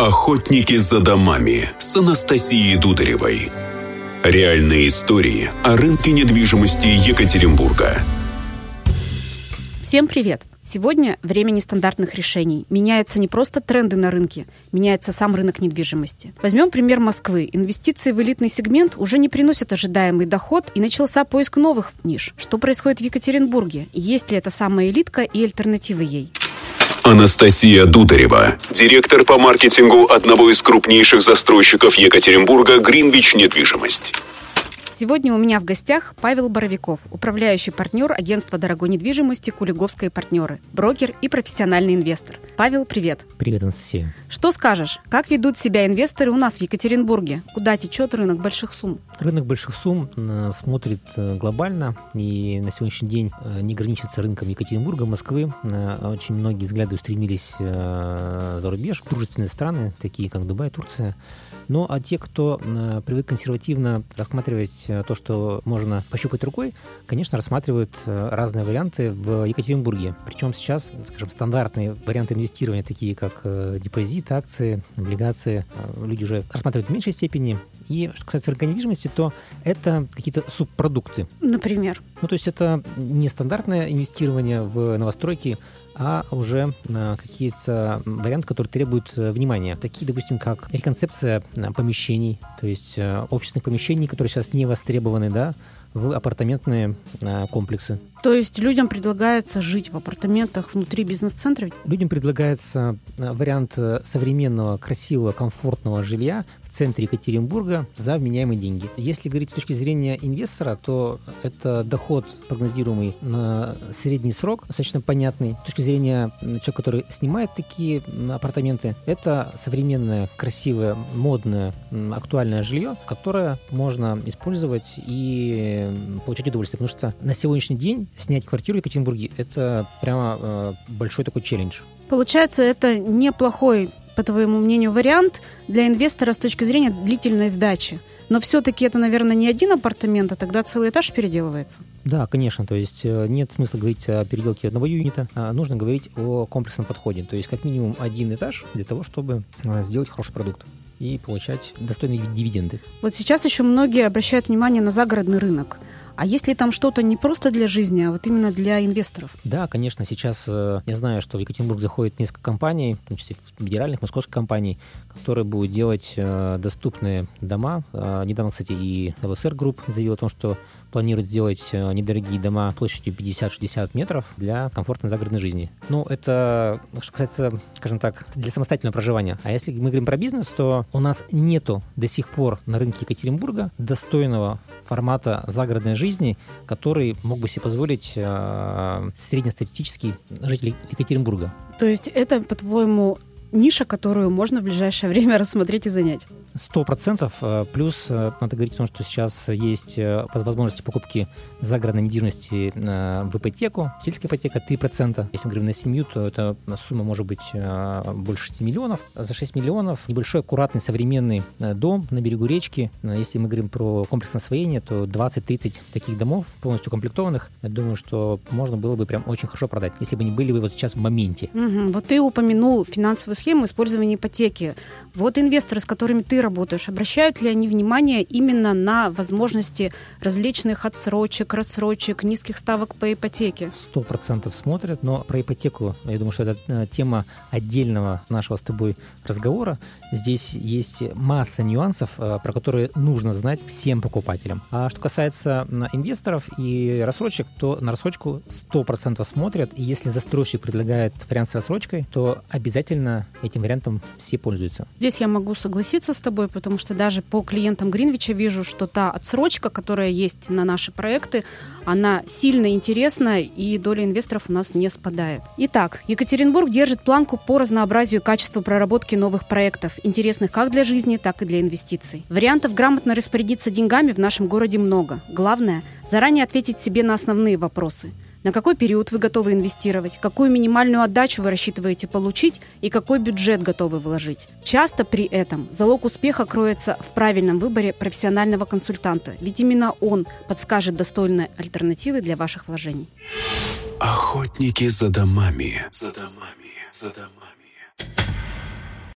Охотники за домами с Анастасией Дударевой. Реальные истории о рынке недвижимости Екатеринбурга. Всем привет! Сегодня время нестандартных решений. Меняются не просто тренды на рынке, меняется сам рынок недвижимости. Возьмем пример Москвы. Инвестиции в элитный сегмент уже не приносят ожидаемый доход и начался поиск новых ниш. Что происходит в Екатеринбурге? Есть ли это самая элитка и альтернативы ей? Анастасия Дударева, директор по маркетингу одного из крупнейших застройщиков Екатеринбурга «Гринвич Недвижимость». Сегодня у меня в гостях Павел Боровиков, управляющий партнер агентства дорогой недвижимости «Кулиговские партнеры», брокер и профессиональный инвестор. Павел, привет. Привет, Анастасия. Что скажешь? Как ведут себя инвесторы у нас в Екатеринбурге? Куда течет рынок больших сумм? Рынок больших сумм э, смотрит э, глобально и на сегодняшний день э, не ограничится рынком Екатеринбурга, Москвы. Очень многие взгляды устремились за рубеж, в дружественные страны, такие как Дубай, Турция. Ну, а те, кто привык консервативно рассматривать то, что можно пощупать рукой, конечно, рассматривают э, разные варианты в Екатеринбурге. Причем сейчас, скажем, стандартные варианты инвестирования, такие как депозит, акции, облигации, люди уже рассматривают в меньшей степени. И что касается рынка недвижимости, то это какие-то субпродукты. Например? Ну, то есть это не стандартное инвестирование в новостройки, а уже э, какие-то варианты, которые требуют э, внимания. Такие, допустим, как реконцепция э, помещений, то есть офисных помещений, которые сейчас не востребованы, да, в апартаментные комплексы. То есть людям предлагается жить в апартаментах внутри бизнес-центра? Людям предлагается вариант современного, красивого, комфортного жилья в центре Екатеринбурга за вменяемые деньги. Если говорить с точки зрения инвестора, то это доход прогнозируемый на средний срок, достаточно понятный. С точки зрения человека, который снимает такие апартаменты, это современное, красивое, модное, актуальное жилье, которое можно использовать и получать удовольствие. Потому что на сегодняшний день снять квартиру в Екатеринбурге – это прямо э, большой такой челлендж. Получается, это неплохой по твоему мнению, вариант для инвестора с точки зрения длительной сдачи? Но все-таки это, наверное, не один апартамент, а тогда целый этаж переделывается. Да, конечно. То есть э, нет смысла говорить о переделке одного юнита, а нужно говорить о комплексном подходе. То есть как минимум один этаж для того, чтобы э, сделать хороший продукт и получать достойные дивиденды. Вот сейчас еще многие обращают внимание на загородный рынок. А есть ли там что-то не просто для жизни, а вот именно для инвесторов? Да, конечно. Сейчас э, я знаю, что в Екатеринбург заходит несколько компаний, в том числе федеральных, московских компаний, которые будут делать э, доступные дома. Э, недавно, кстати, и ЛСР Групп заявил о том, что планирует сделать недорогие дома площадью 50-60 метров для комфортной загородной жизни. Ну, это, что касается, скажем так, для самостоятельного проживания. А если мы говорим про бизнес, то у нас нету до сих пор на рынке Екатеринбурга достойного формата загородной жизни, который мог бы себе позволить э, среднестатистический житель Екатеринбурга. То есть это, по-твоему, ниша, которую можно в ближайшее время рассмотреть и занять? Сто процентов. Э, плюс э, надо говорить о том, что сейчас есть э, возможности покупки загородной недвижимости в ипотеку. Сельская ипотека 3%. Если мы говорим на семью, то эта сумма может быть больше 6 миллионов. За 6 миллионов небольшой, аккуратный, современный дом на берегу речки. Если мы говорим про комплексное освоение, то 20-30 таких домов, полностью комплектованных, я думаю, что можно было бы прям очень хорошо продать, если бы они были бы вот сейчас в моменте. Угу. Вот ты упомянул финансовую схему использования ипотеки. Вот инвесторы, с которыми ты работаешь, обращают ли они внимание именно на возможности различных отсрочек, рассрочек, низких ставок по ипотеке? Сто процентов смотрят, но про ипотеку, я думаю, что это э, тема отдельного нашего с тобой разговора. Здесь есть масса нюансов, э, про которые нужно знать всем покупателям. А что касается инвесторов и рассрочек, то на рассрочку 100% смотрят, и если застройщик предлагает вариант с рассрочкой, то обязательно этим вариантом все пользуются. Здесь я могу согласиться с тобой, потому что даже по клиентам Гринвича вижу, что та отсрочка, которая есть на наши проекты, она сильно интересна, и доля инвесторов у нас не спадает. Итак, Екатеринбург держит планку по разнообразию и качеству проработки новых проектов, интересных как для жизни, так и для инвестиций. Вариантов грамотно распорядиться деньгами в нашем городе много. Главное – заранее ответить себе на основные вопросы – на какой период вы готовы инвестировать? Какую минимальную отдачу вы рассчитываете получить? И какой бюджет готовы вложить? Часто при этом залог успеха кроется в правильном выборе профессионального консультанта, ведь именно он подскажет достойные альтернативы для ваших вложений. Охотники за домами. За домами. За домами.